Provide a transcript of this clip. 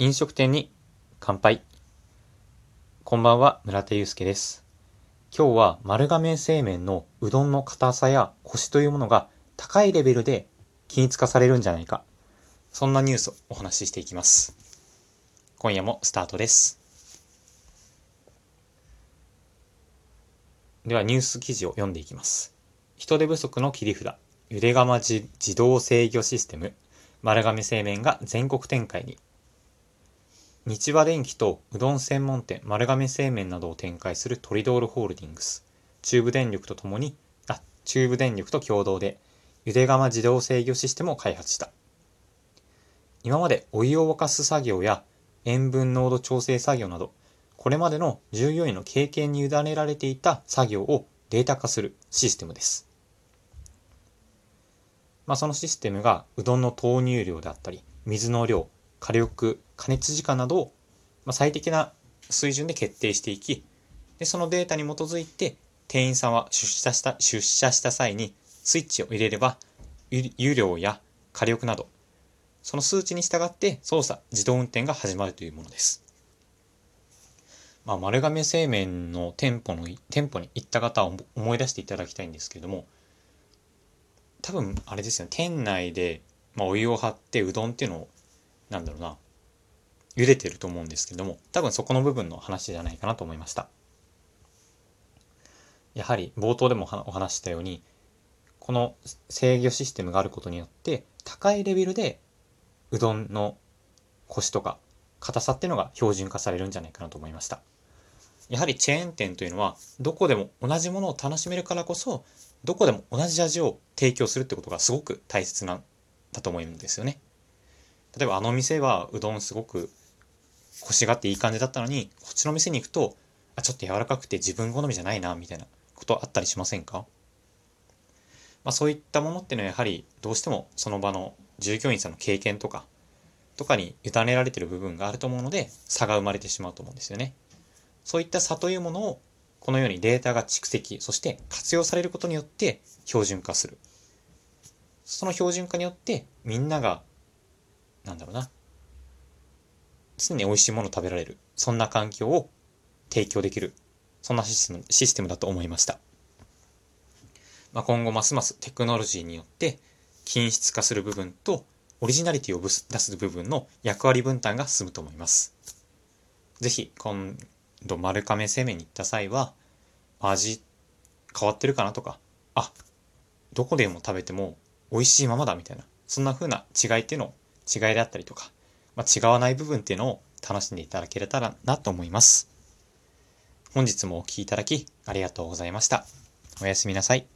飲食店に乾杯。こんばんは、村田祐介です。今日は丸亀製麺のうどんの硬さやコシというものが高いレベルで均一化されるんじゃないか。そんなニュースをお話ししていきます。今夜もスタートです。ではニュース記事を読んでいきます。人手不足の切り札、ゆで釜自動制御システム、丸亀製麺が全国展開に。日和電機とうどん専門店丸亀製麺などを展開するトリドールホールディングス、中部電力とともに、あ、中部電力と共同で、ゆで釜自動制御システムを開発した。今までお湯を沸かす作業や塩分濃度調整作業など、これまでの従業員の経験に委ねられていた作業をデータ化するシステムです。まあ、そのシステムがうどんの投入量であったり、水の量、火力、加熱時間などを、最適な水準で決定していき、でそのデータに基づいて、店員さんは出社した出社した際にスイッチを入れれば、湯量や火力など、その数値に従って操作、自動運転が始まるというものです。まあ、丸亀製麺の店舗の、店舗に行った方は思い出していただきたいんですけれども、多分あれですよね、店内で、まあ、お湯を張ってうどんっていうのを、なんだろうな、茹でてると思うんですけども、多分そこの部分の話じゃないかなと思いました。やはり冒頭でもお話したように、この制御システムがあることによって、高いレベルでうどんのコシとか硬さっていうのが標準化されるんじゃないかなと思いました。やはりチェーン店というのは、どこでも同じものを楽しめるからこそ、どこでも同じ味を提供するってことがすごく大切なんだと思うんですよね。例えばあの店はうどんすごくコシがっていい感じだったのに、こっちの店に行くと、あ、ちょっと柔らかくて自分好みじゃないな、みたいなことあったりしませんか？まあそういったものっていうのはやはりどうしてもその場の従業員さんの経験とか、とかに委ねられてる部分があると思うので、差が生まれてしまうと思うんですよね。そういった差というものをこのようにデータが蓄積、そして活用されることによって標準化する。その標準化によってみんなが、なんだろうな、常に美味しいもの食べられる。そんな環境を提供できる。そんなシステムシステムだと思いました。まあ、今後ますますテクノロジーによって均質化する部分とオリジナリティを出す部分の役割分担が進むと思います。ぜひ今度丸亀製麺に行った際は味変わってるかなとかあどこでも食べても美味しいままだみたいなそんな風な違いっていうのを違いであったりとか、まあ、違わない部分っていうのを楽しんでいただけたらなと思います。本日もお聴きいただきありがとうございました。おやすみなさい。